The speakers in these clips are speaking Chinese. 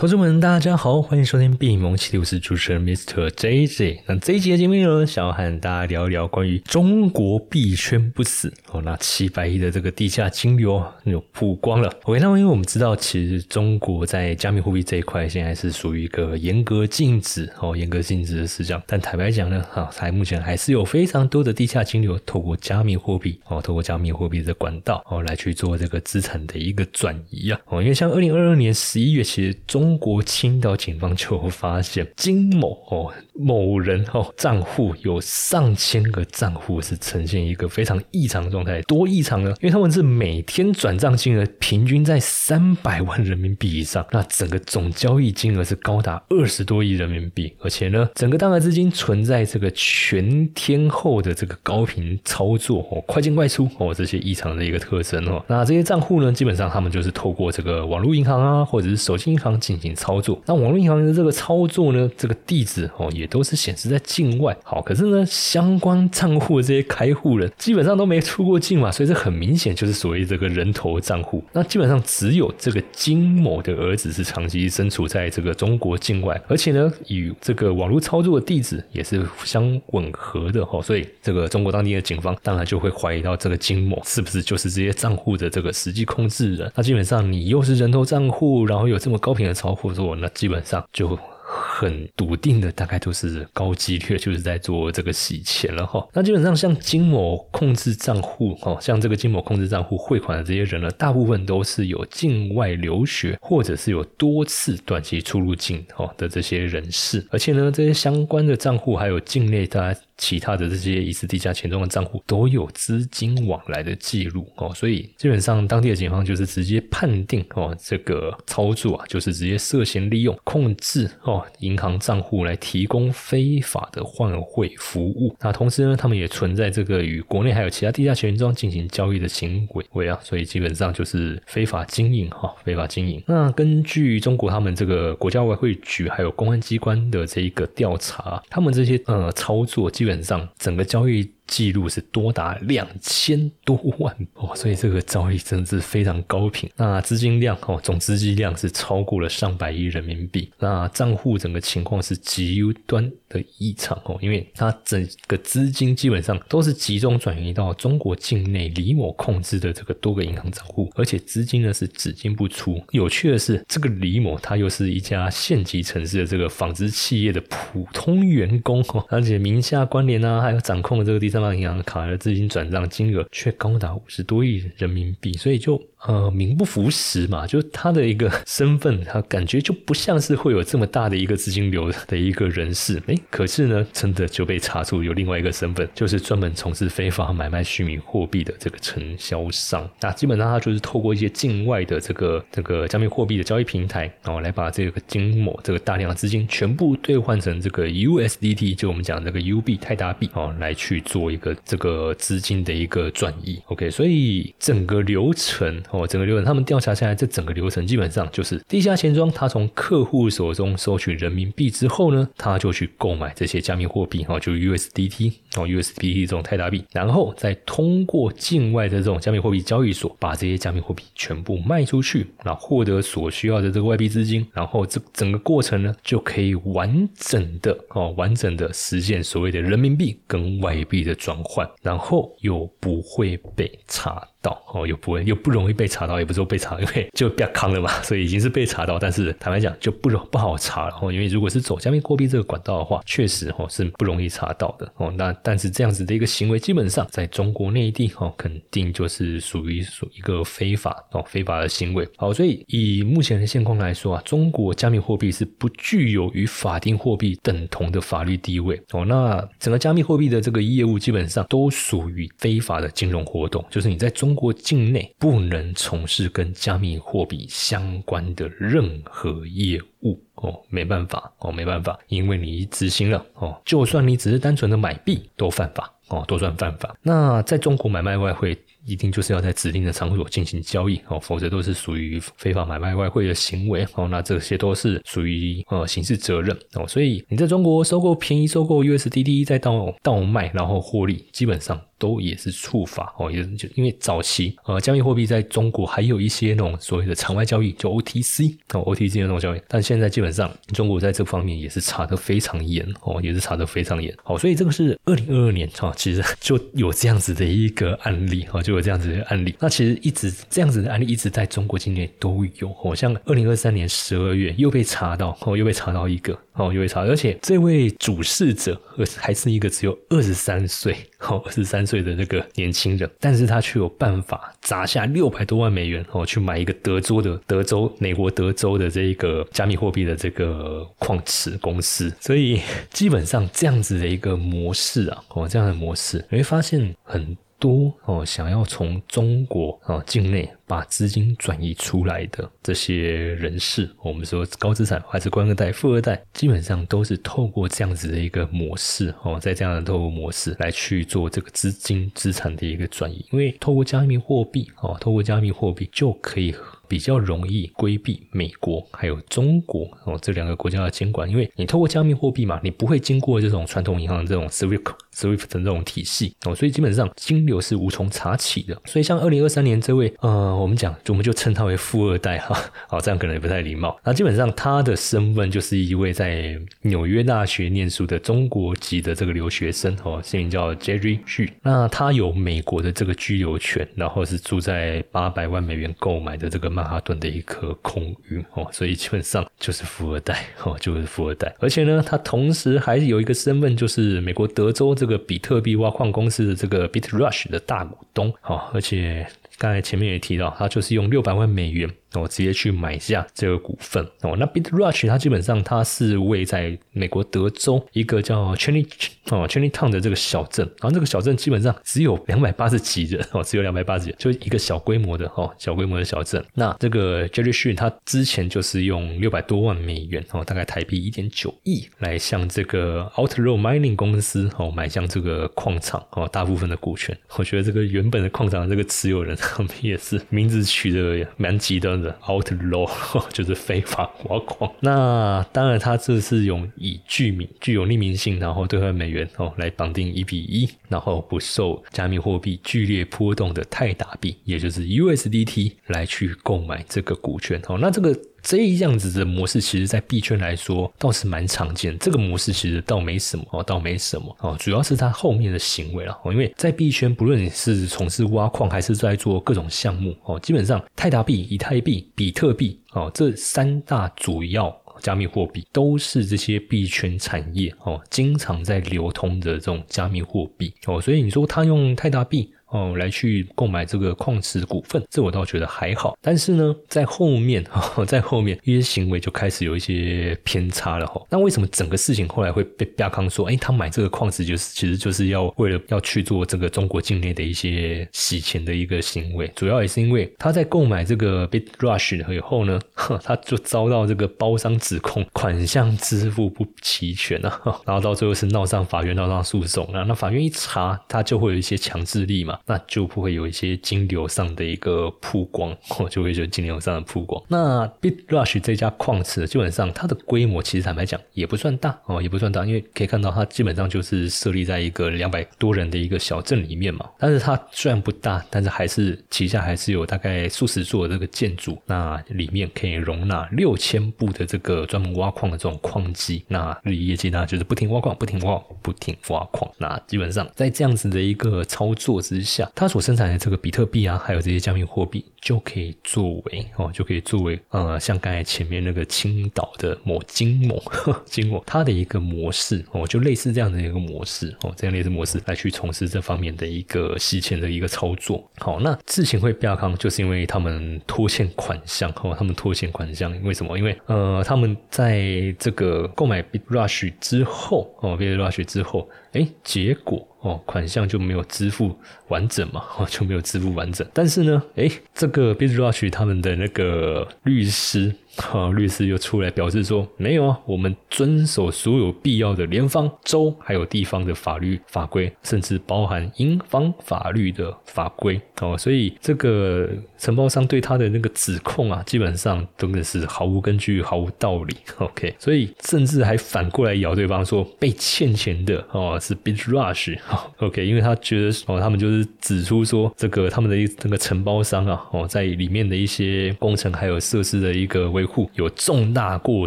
同志们，大家好，欢迎收听闭蒙奇，我是主持人 Mr. JJ。那这一集的节目呢，想要和大家聊一聊关于中国币圈不死哦，那七百亿的这个地下金流有曝光了。OK，那因为我们知道，其实中国在加密货币这一块现在是属于一个严格禁止哦，严格禁止的事项。但坦白讲呢，哈，在目前还是有非常多的地下金流透过加密货币哦，透过加密货币的管道哦来去做这个资产的一个转移啊。哦，因为像二零二二年十一月，其实中中国青岛警方就发现金某哦某人哦账户有上千个账户是呈现一个非常异常的状态，多异常呢？因为他们是每天转账金额平均在三百万人民币以上，那整个总交易金额是高达二十多亿人民币，而且呢，整个大额资金存在这个全天候的这个高频操作哦，快进快出哦，这些异常的一个特征哦。那这些账户呢，基本上他们就是透过这个网络银行啊，或者是手机银行进进行操作，那网络银行的这个操作呢，这个地址哦也都是显示在境外。好，可是呢，相关账户的这些开户人基本上都没出过境嘛，所以这很明显就是所谓这个人头账户。那基本上只有这个金某的儿子是长期身处在这个中国境外，而且呢，与这个网络操作的地址也是相吻合的哈，所以这个中国当地的警方当然就会怀疑到这个金某是不是就是这些账户的这个实际控制人。那基本上你又是人头账户，然后有这么高频的操。包括说，那基本上就很笃定的，大概都是高几率，就是在做这个洗钱了哈。那基本上像金某控制账户哈，像这个金某控制账户汇款的这些人呢，大部分都是有境外留学或者是有多次短期出入境哈的这些人士，而且呢，这些相关的账户还有境内大家。其他的这些疑似地下钱庄的账户都有资金往来的记录哦，所以基本上当地的警方就是直接判定哦，这个操作啊，就是直接涉嫌利用控制哦银行账户来提供非法的换汇服务。那同时呢，他们也存在这个与国内还有其他地下钱庄进行交易的行为啊，所以基本上就是非法经营哈，非法经营。那根据中国他们这个国家外汇局还有公安机关的这一个调查，他们这些呃操作基本。基本上，整个交易。记录是多达两千多万哦，所以这个交易真的是非常高频。那资金量哦，总资金量是超过了上百亿人民币。那账户整个情况是极端的异常哦，因为它整个资金基本上都是集中转移到中国境内李某控制的这个多个银行账户，而且资金呢是只进不出。有趣的是，这个李某他又是一家县级城市的这个纺织企业的普通员工哦，而且名下关联啊，还有掌控的这个银行卡的资金转账金额却高达五十多亿人民币，所以就。呃，名不符实嘛，就他的一个身份，他感觉就不像是会有这么大的一个资金流的一个人士。哎，可是呢，真的就被查出有另外一个身份，就是专门从事非法买卖虚拟货币的这个承销商。那基本上他就是透过一些境外的这个这个加密货币的交易平台，然后来把这个金某这个大量的资金全部兑换成这个 USDT，就我们讲这个 UB 泰达币哦，来去做 一个这个资金的一个转移。OK，所以整个流程。哦，整个流程，他们调查下来，这整个流程基本上就是地下钱庄，他从客户手中收取人民币之后呢，他就去购买这些加密货币，哦，就 USDT，哦，USDT 这种泰达币，然后再通过境外的这种加密货币交易所，把这些加密货币全部卖出去，然后获得所需要的这个外币资金，然后这整个过程呢，就可以完整的哦，完整的实现所谓的人民币跟外币的转换，然后又不会被查。到哦，又不会又不容易被查到，也不是说被查，因为就比较康了嘛，所以已经是被查到。但是坦白讲，就不容不好查了哦，因为如果是走加密货币这个管道的话，确实哦是不容易查到的哦。那但是这样子的一个行为，基本上在中国内地哦，肯定就是属于属一个非法哦非法的行为。好，所以以目前的现况来说啊，中国加密货币是不具有与法定货币等同的法律地位哦。那整个加密货币的这个业务基本上都属于非法的金融活动，就是你在中。中国境内不能从事跟加密货币相关的任何业务哦，没办法哦，没办法，因为你执行了哦，就算你只是单纯的买币都犯法哦，都算犯法。那在中国买卖外汇。一定就是要在指定的场所进行交易哦，否则都是属于非法买卖外汇的行为哦。那这些都是属于呃刑事责任哦。所以你在中国收购便宜收购 USDT 再到倒卖然后获利，基本上都也是触法哦，也就因为早期呃加密货币在中国还有一些那种所谓的场外交易，就 OTC 哦 OTC 的那种交易，但现在基本上中国在这方面也是查的非常严哦，也是查的非常严。好，所以这个是二零二二年哈，其实就有这样子的一个案例哈，就有这样子的案例。那其实一直这样子的案例一直在中国境内都有哦，像二零二三年十二月又被查到哦，又被查到一个。哦，又被查，而且这位主事者还是一个只有二十三岁，哦，二十三岁的这个年轻人，但是他却有办法砸下六百多万美元，哦，去买一个德州的德州，美国德州的这一个加密货币的这个矿池公司，所以基本上这样子的一个模式啊，哦，这样的模式，你会发现很。多哦，想要从中国啊境内把资金转移出来的这些人士，我们说高资产还是官二代、富二代，基本上都是透过这样子的一个模式哦，在这样的透过模式来去做这个资金资产的一个转移，因为透过加密货币哦，透过加密货币就可以。比较容易规避美国还有中国哦这两个国家的监管，因为你透过加密货币嘛，你不会经过这种传统银行的这种 SWIFT SWIFT 的这种体系哦，所以基本上金流是无从查起的。所以像二零二三年这位呃，我们讲我们就称他为富二代哈，好这样可能也不太礼貌。那基本上他的身份就是一位在纽约大学念书的中国籍的这个留学生哦，姓名叫 Jerry Xu。那他有美国的这个居留权，然后是住在八百万美元购买的这个。曼哈顿的一颗空域哦，所以基本上就是富二代 哦，就是富二代。而且呢，他同时还有一个身份，就是美国德州这个比特币挖矿公司的这个 BitRush 的大股东哦。而且刚才前面也提到，他就是用六百万美元。哦，直接去买下这个股份哦。那 BitRush 它基本上它是位在美国德州一个叫 Cheney 哦 Cheney Town 的这个小镇，然后这个小镇基本上只有两百八十几人哦，只有两百八十几，就一个小规模的哦，小规模的小镇。那这个 Jerry Xu 他之前就是用六百多万美元哦，大概台币一点九亿来向这个 Outrow Mining 公司哦买向这个矿场哦大部分的股权。我觉得这个原本的矿场的这个持有人他们也是名字取得蛮极端。Outlaw 就是非法挖矿。那当然，他这是用以具名、具有匿名性，然后兑换美元哦来绑定一比一，然后不受加密货币剧烈波动的泰达币，也就是 USDT 来去购买这个股权哦。那这个。这样子的模式，其实，在币圈来说倒是蛮常见。这个模式其实倒没什么哦，倒没什么哦，主要是它后面的行为了哦。因为在币圈，不论是从事挖矿，还是在做各种项目哦，基本上泰达币、以太币、比特币哦，这三大主要加密货币，都是这些币圈产业哦，经常在流通的这种加密货币哦。所以你说他用泰达币。哦，来去购买这个矿池股份，这我倒觉得还好。但是呢，在后面，在后面一些行为就开始有一些偏差了哈。那为什么整个事情后来会被亚康说，哎，他买这个矿池就是其实就是要为了要去做这个中国境内的一些洗钱的一个行为？主要也是因为他在购买这个 BitRush 以后呢，他就遭到这个包商指控款项支付不齐全啊，然后到最后是闹上法院，闹上诉讼啊。那法院一查，他就会有一些强制力嘛。那就不会有一些金流上的一个曝光，哦，就会有金流上的曝光。那 BitRush 这家矿池基本上它的规模其实坦白讲也不算大哦，也不算大，因为可以看到它基本上就是设立在一个两百多人的一个小镇里面嘛。但是它虽然不大，但是还是旗下还是有大概数十座这个建筑，那里面可以容纳六千部的这个专门挖矿的这种矿机。那日以业绩呢，就是不停挖矿，不停挖，不停挖矿。那基本上在这样子的一个操作之下。下，它所生产的这个比特币啊，还有这些加密货币，就可以作为哦，就可以作为呃，像刚才前面那个青岛的某金某 金某，它的一个模式哦，就类似这样的一个模式哦，这样类似模式来去从事这方面的一个洗钱的一个操作。好，那事情会比较康，就是因为他们拖欠款项哦，他们拖欠款项，为什么？因为呃，他们在这个购买 BitRush 之后哦，BitRush 之后，哎，结果。哦，款项就没有支付完整嘛，就没有支付完整。但是呢，诶，这个 b i z r u s h 他们的那个律师哈，律师又出来表示说，没有啊，我们遵守所有必要的联邦、州还有地方的法律法规，甚至包含英方法律的法规哦，所以这个承包商对他的那个指控啊，基本上真的是毫无根据、毫无道理。OK，所以甚至还反过来咬对方说，被欠钱的哦是 Bit Rush。OK，因为他觉得哦，他们就是指出说，这个他们的一这个承包商啊，哦，在里面的一些工程还有设施的一个维护有重大过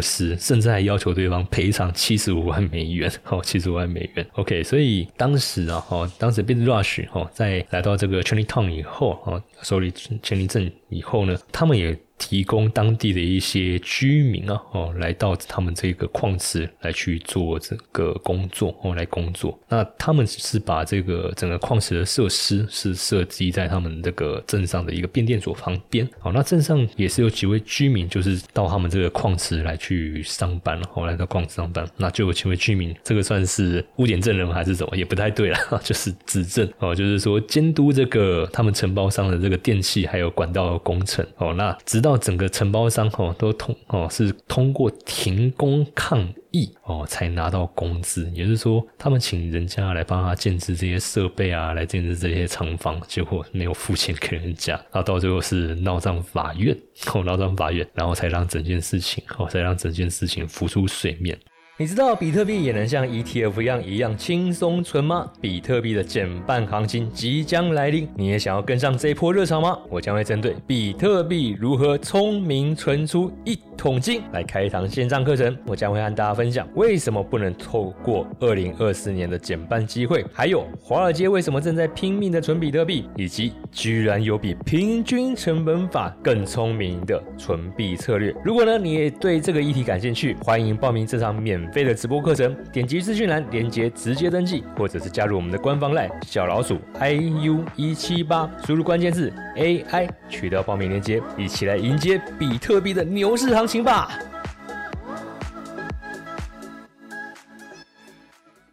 失，甚至还要求对方赔偿七十五万美元。哦，七十五万美元。OK，所以当时啊，哦，当时 Bit Rush 哦，在来到这个 Chinatown 以后，哦，手里签立证以后呢，他们也。提供当地的一些居民啊，哦，来到他们这个矿池来去做这个工作哦，来工作。那他们是把这个整个矿池的设施是设计在他们这个镇上的一个变电所旁边。好，那镇上也是有几位居民，就是到他们这个矿池来去上班，后来到矿池上班。那就有几位居民，这个算是污点证人还是什么？也不太对了，就是指证哦，就是说监督这个他们承包商的这个电器还有管道工程哦。那直到整个承包商哦都通哦是通过停工抗议哦才拿到工资，也就是说他们请人家来帮他建置这些设备啊，来建置这些厂房，结果没有付钱给人家，然后到最后是闹上法院哦闹上法院，然后才让整件事情哦才让整件事情浮出水面。你知道比特币也能像 ETF 一样一样轻松存吗？比特币的减半行情即将来临，你也想要跟上这一波热潮吗？我将会针对比特币如何聪明存出一统金来开一堂线上课程。我将会和大家分享为什么不能透过2024年的减半机会，还有华尔街为什么正在拼命的存比特币，以及居然有比平均成本法更聪明的存币策略。如果呢你也对这个议题感兴趣，欢迎报名这场免。费的直播课程，点击资讯栏链接直接登记，或者是加入我们的官方 LINE 小老鼠 iu 一七八，输入关键字 AI 取到报名链接，一起来迎接比特币的牛市行情吧！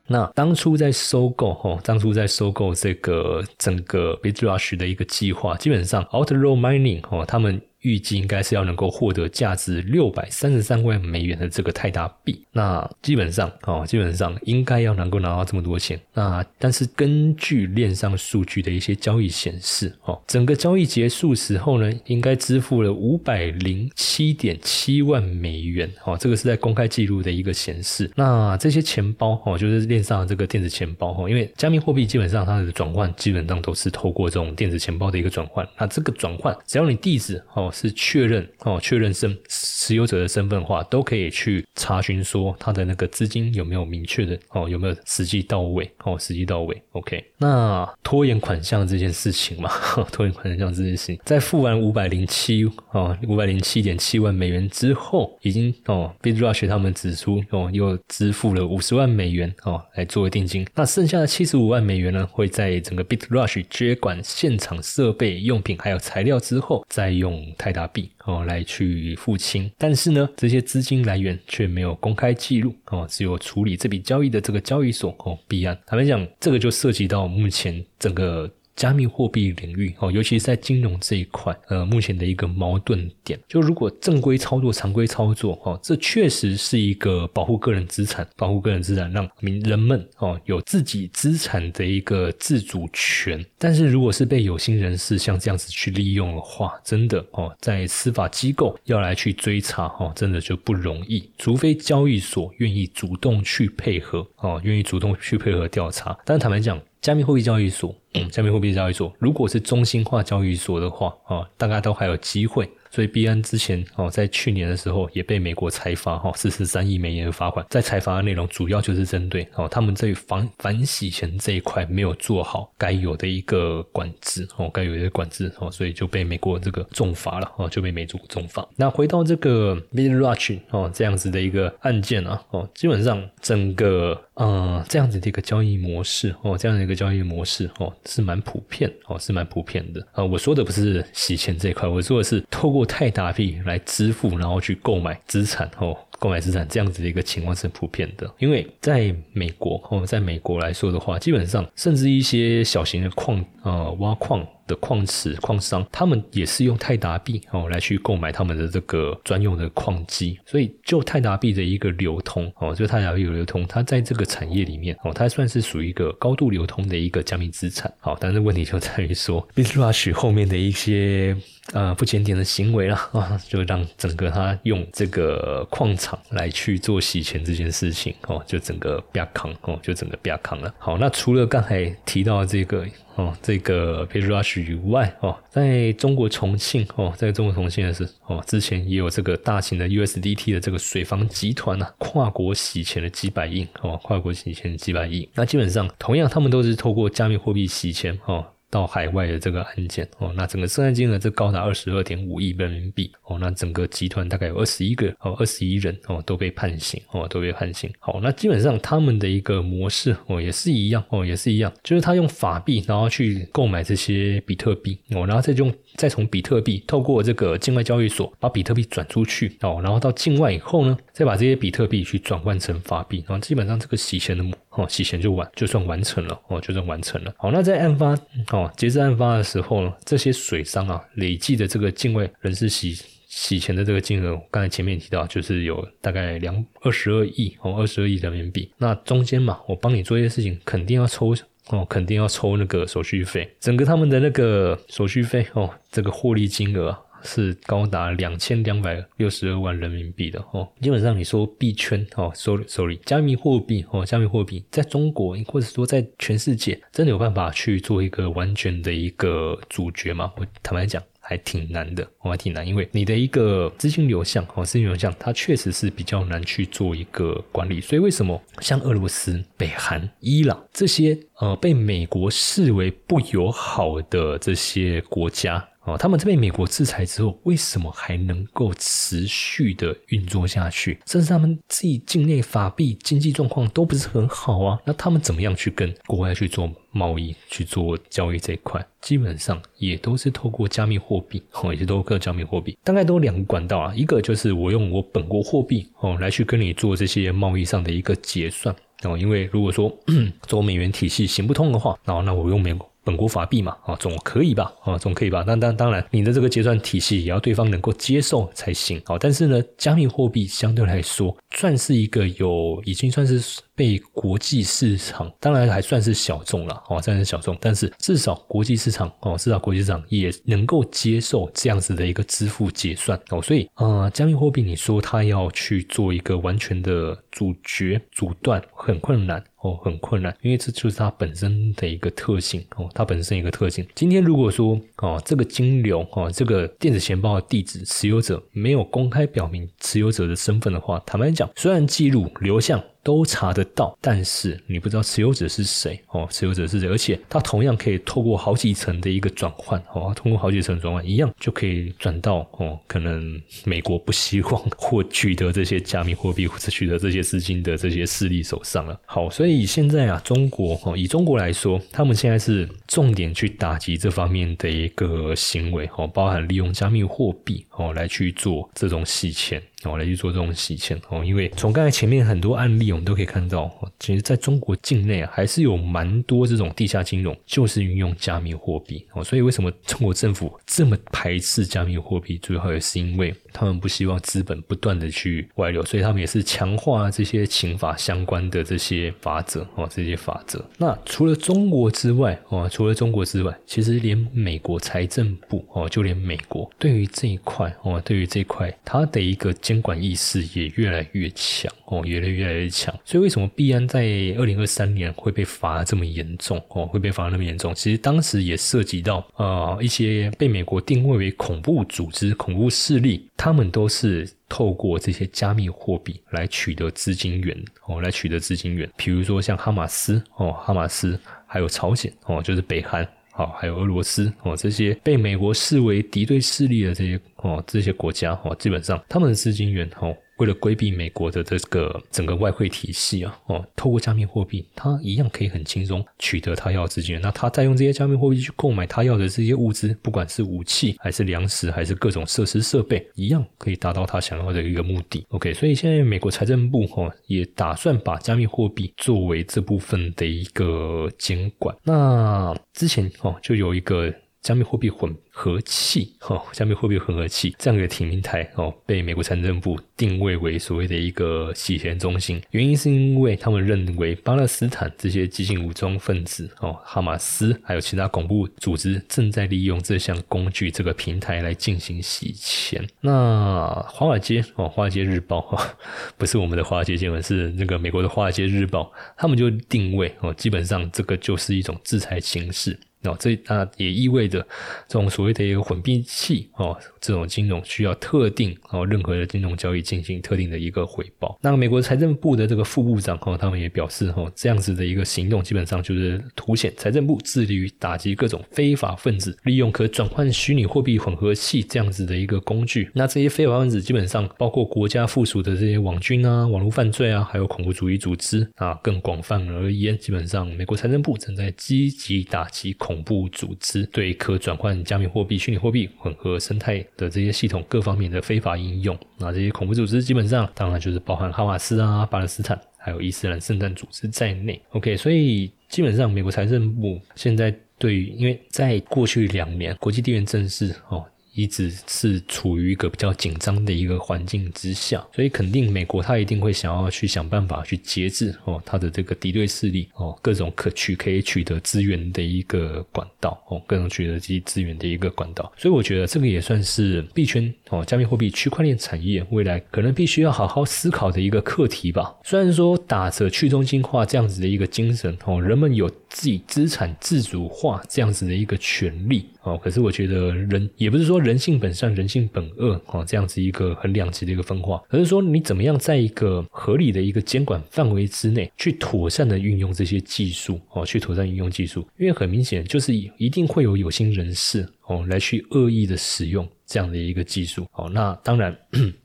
那当初在收购哦，当初在收购这个整个 Bitrush 的一个计划，基本上 Outer Road Mining 哦，他们。预计应该是要能够获得价值六百三十三万美元的这个泰达币，那基本上哦，基本上应该要能够拿到这么多钱。那但是根据链上数据的一些交易显示，哦，整个交易结束时候呢，应该支付了五百零七点七万美元。哦，这个是在公开记录的一个显示。那这些钱包哦，就是链上这个电子钱包哦，因为加密货币基本上它的转换基本上都是透过这种电子钱包的一个转换。那这个转换，只要你地址哦。是确认哦，确认身持有者的身份的话，都可以去查询说他的那个资金有没有明确的哦，有没有实际到位哦，实际到位。OK，那拖延款项这件事情嘛，拖延款项这件事情，在付完五百零七哦，五百零七点七万美元之后，已经哦，Bitrush 他们指出哦，又支付了五十万美元哦，来作为定金。那剩下的七十五万美元呢，会在整个 Bitrush 接管现场设备、用品还有材料之后，再用。泰达币哦，来去付清，但是呢，这些资金来源却没有公开记录哦，只有处理这笔交易的这个交易所哦，币安。坦白讲，这个就涉及到目前整个。加密货币领域哦，尤其是在金融这一块，呃，目前的一个矛盾点，就如果正规操作、常规操作哦，这确实是一个保护个人资产、保护个人资产，让民人们哦有自己资产的一个自主权。但是，如果是被有心人士像这样子去利用的话，真的哦，在司法机构要来去追查哦，真的就不容易。除非交易所愿意主动去配合哦，愿意主动去配合调查。但坦白讲，加密货币交易所，嗯，加密货币交易所，如果是中心化交易所的话，啊，大家都还有机会。所以币安之前哦，在去年的时候也被美国裁罚哈四十三亿美元的罚款。在裁罚的内容主要就是针对哦，他们在反反洗钱这一块没有做好该有的一个管制哦，该有的管制哦，所以就被美国这个重罚了哦，就被美国重罚。那回到这个 Bit Rush 哦这样子的一个案件啊哦，基本上整个。嗯，这样子的一个交易模式哦，这样的一个交易模式哦，是蛮普遍哦，是蛮普遍的啊。我说的不是洗钱这一块，我说的是透过泰达币来支付，然后去购买资产哦，购买资产这样子的一个情况是很普遍的。因为在美国哦，在美国来说的话，基本上甚至一些小型的矿呃挖矿。的矿池矿商，他们也是用泰达币哦来去购买他们的这个专用的矿机，所以就泰达币的一个流通哦，就泰达币流通，它在这个产业里面哦，它算是属于一个高度流通的一个加密资产。好，但是问题就在于说，Bitrush 后面的一些。呃，不检点的行为了啊，就让整个他用这个矿场来去做洗钱这件事情哦，就整个变康哦，就整个变康了。好，那除了刚才提到这个哦，这个 p a r u s h 以外哦，在中国重庆哦，在中国重庆的是哦，之前也有这个大型的 USDT 的这个水房集团呐，跨国洗钱的几百亿哦，跨国洗钱几百亿。那基本上同样，他们都是透过加密货币洗钱哦。到海外的这个案件哦，那整个涉案金额这高达二十二点五亿人民币哦，那整个集团大概有二十一个哦，二十一人哦都被判刑哦，都被判刑。好，那基本上他们的一个模式哦也是一样哦，也是一样，就是他用法币然后去购买这些比特币哦，然后再用再从比特币透过这个境外交易所把比特币转出去哦，然后到境外以后呢，再把这些比特币去转换成法币，然后基本上这个洗钱的哦洗钱就完就算完成了哦，就算完成了。好，那在案发哦。截至案发的时候呢，这些水商啊累计的这个境外人士洗洗钱的这个金额，刚才前面提到就是有大概两二十二亿哦，二十二亿人民币。那中间嘛，我帮你做一些事情，肯定要抽哦，肯定要抽那个手续费。整个他们的那个手续费哦，这个获利金额。是高达两千两百六十二万人民币的哦，基本上你说币圈哦，sorry sorry，加密货币哦，加密货币在中国或者说在全世界，真的有办法去做一个完全的一个主角吗？我坦白讲，还挺难的，我还挺难，因为你的一个资金流向哦，资金流向它确实是比较难去做一个管理，所以为什么像俄罗斯、北韩、伊朗这些呃被美国视为不友好的这些国家？哦，他们在被美国制裁之后，为什么还能够持续的运作下去？甚至他们自己境内法币经济状况都不是很好啊。那他们怎么样去跟国外去做贸易、去做交易这一块？基本上也都是透过加密货币，哦，也是透过加密货币，大概都两个管道啊。一个就是我用我本国货币哦来去跟你做这些贸易上的一个结算哦，因为如果说 做美元体系行不通的话，然后那我用美国。本国法币嘛，啊，总可以吧，啊，总可以吧。但当当然，你的这个结算体系也要对方能够接受才行。好，但是呢，加密货币相对来说算是一个有已经算是被国际市场，当然还算是小众了，哦，算是小众。但是至少国际市场，哦，至少国际市场也能够接受这样子的一个支付结算。哦，所以呃，加密货币你说它要去做一个完全的主角阻断，很困难。哦，很困难，因为这就是它本身的一个特性哦，它本身一个特性。今天如果说哦，这个金流哦，这个电子钱包的地址持有者没有公开表明持有者的身份的话，坦白讲，虽然记录流向。都查得到，但是你不知道持有者是谁哦，持有者是谁，而且它同样可以透过好几层的一个转换哦，通过好几层转换，一样就可以转到哦，可能美国不希望或取得这些加密货币或者取得这些资金的这些势力手上了。好，所以现在啊，中国哦，以中国来说，他们现在是重点去打击这方面的一个行为哦，包含利用加密货币哦来去做这种洗钱。哦，来去做这种洗钱哦，因为从刚才前面很多案例，我们都可以看到，其实在中国境内啊，还是有蛮多这种地下金融，就是运用加密货币哦。所以为什么中国政府这么排斥加密货币，主要也是因为他们不希望资本不断的去外流，所以他们也是强化这些刑法相关的这些法则哦，这些法则。那除了中国之外哦，除了中国之外，其实连美国财政部哦，就连美国对于这一块哦，对于这一块，它的一个。监管意识也越来越强哦，越来越来越强。所以为什么币安在二零二三年会被罚这么严重哦？会被罚那么严重？其实当时也涉及到呃一些被美国定位为恐怖组织、恐怖势力，他们都是透过这些加密货币来取得资金源哦，来取得资金源。比如说像哈马斯哦，哈马斯还有朝鲜哦，就是北韩。好，还有俄罗斯哦，这些被美国视为敌对势力的这些哦，这些国家哦，基本上他们的资金源哦。为了规避美国的这个整个外汇体系啊，哦，透过加密货币，他一样可以很轻松取得他要资金。那他再用这些加密货币去购买他要的这些物资，不管是武器还是粮食还是各种设施设备，一样可以达到他想要的一个目的。OK，所以现在美国财政部哦也打算把加密货币作为这部分的一个监管。那之前哦就有一个。加密货币混合器，哦，加密货币混合器这样一个平台，哦，被美国财政部定位为所谓的一个洗钱中心。原因是因为他们认为巴勒斯坦这些激进武装分子，哦，哈马斯还有其他恐怖组织正在利用这项工具、这个平台来进行洗钱。那华尔街，哦，华尔街日报，哈，不是我们的华尔街新闻，是那个美国的华尔街日报，他们就定位，哦，基本上这个就是一种制裁形式。哦，这啊也意味着这种所谓的混币器哦，这种金融需要特定哦，任何的金融交易进行特定的一个回报。那美国财政部的这个副部长哦，他们也表示哦，这样子的一个行动基本上就是凸显财政部致力于打击各种非法分子利用可转换虚拟货币混合器这样子的一个工具。那这些非法分子基本上包括国家附属的这些网军啊、网络犯罪啊，还有恐怖主义组织啊，更广泛而言，基本上美国财政部正在积极打击。恐怖组织对可转换加密货币、虚拟货币混合生态的这些系统各方面的非法应用，那这些恐怖组织基本上当然就是包含哈马斯啊、巴勒斯坦还有伊斯兰圣战组织在内。OK，所以基本上美国财政部现在对于，因为在过去两年国际地缘政治哦。一直是处于一个比较紧张的一个环境之下，所以肯定美国他一定会想要去想办法去节制哦，他的这个敌对势力哦，各种可取可以取得资源的一个管道哦，各种取得这些资源的一个管道。所以我觉得这个也算是币圈哦，加密货币区块链产业未来可能必须要好好思考的一个课题吧。虽然说打着去中心化这样子的一个精神哦，人们有自己资产自主化这样子的一个权利。哦，可是我觉得人也不是说人性本善，人性本恶哦，这样子一个很两极的一个分化，而是说你怎么样在一个合理的一个监管范围之内，去妥善的运用这些技术哦，去妥善运用技术，因为很明显就是一定会有有心人士哦来去恶意的使用这样的一个技术哦，那当然。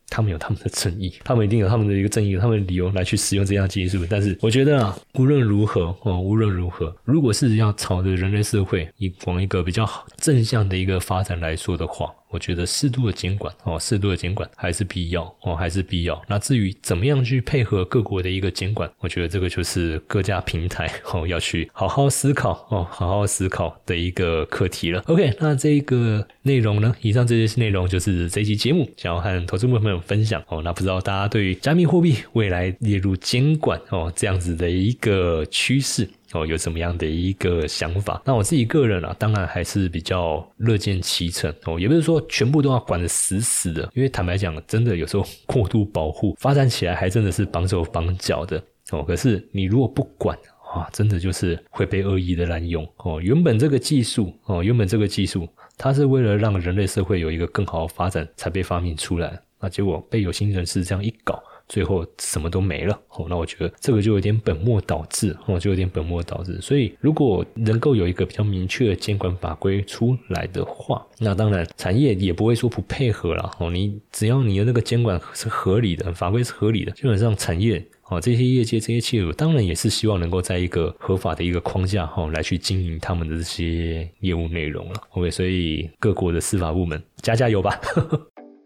他们有他们的正义，他们一定有他们的一个正义，他们的理由来去使用这样技术。但是，我觉得啊，无论如何哦，无论如何，如果是要朝着人类社会以往一个比较好正向的一个发展来说的话。我觉得适度的监管哦，适度的监管还是必要哦，还是必要。那至于怎么样去配合各国的一个监管，我觉得这个就是各家平台哦要去好好思考哦，好好思考的一个课题了。OK，那这个内容呢，以上这些内容就是这期节目想要和投资朋友们分享哦。那不知道大家对于加密货币未来列入监管哦这样子的一个趋势。哦，有什么样的一个想法？那我自己个人啊，当然还是比较乐见其成哦，也不是说全部都要管得死死的，因为坦白讲，真的有时候过度保护 发展起来还真的是绑手绑脚的哦。可是你如果不管啊，真的就是会被恶意的滥用哦。原本这个技术哦，原本这个技术它是为了让人类社会有一个更好的发展才被发明出来，那结果被有心人士这样一搞。最后什么都没了哦，那我觉得这个就有点本末倒置哦，就有点本末倒置。所以如果能够有一个比较明确的监管法规出来的话，那当然产业也不会说不配合了哦。你只要你的那个监管是合理的，法规是合理的，基本上产业哦这些业界这些企业当然也是希望能够在一个合法的一个框架哈来去经营他们的这些业务内容了。OK，所以各国的司法部门加加油吧。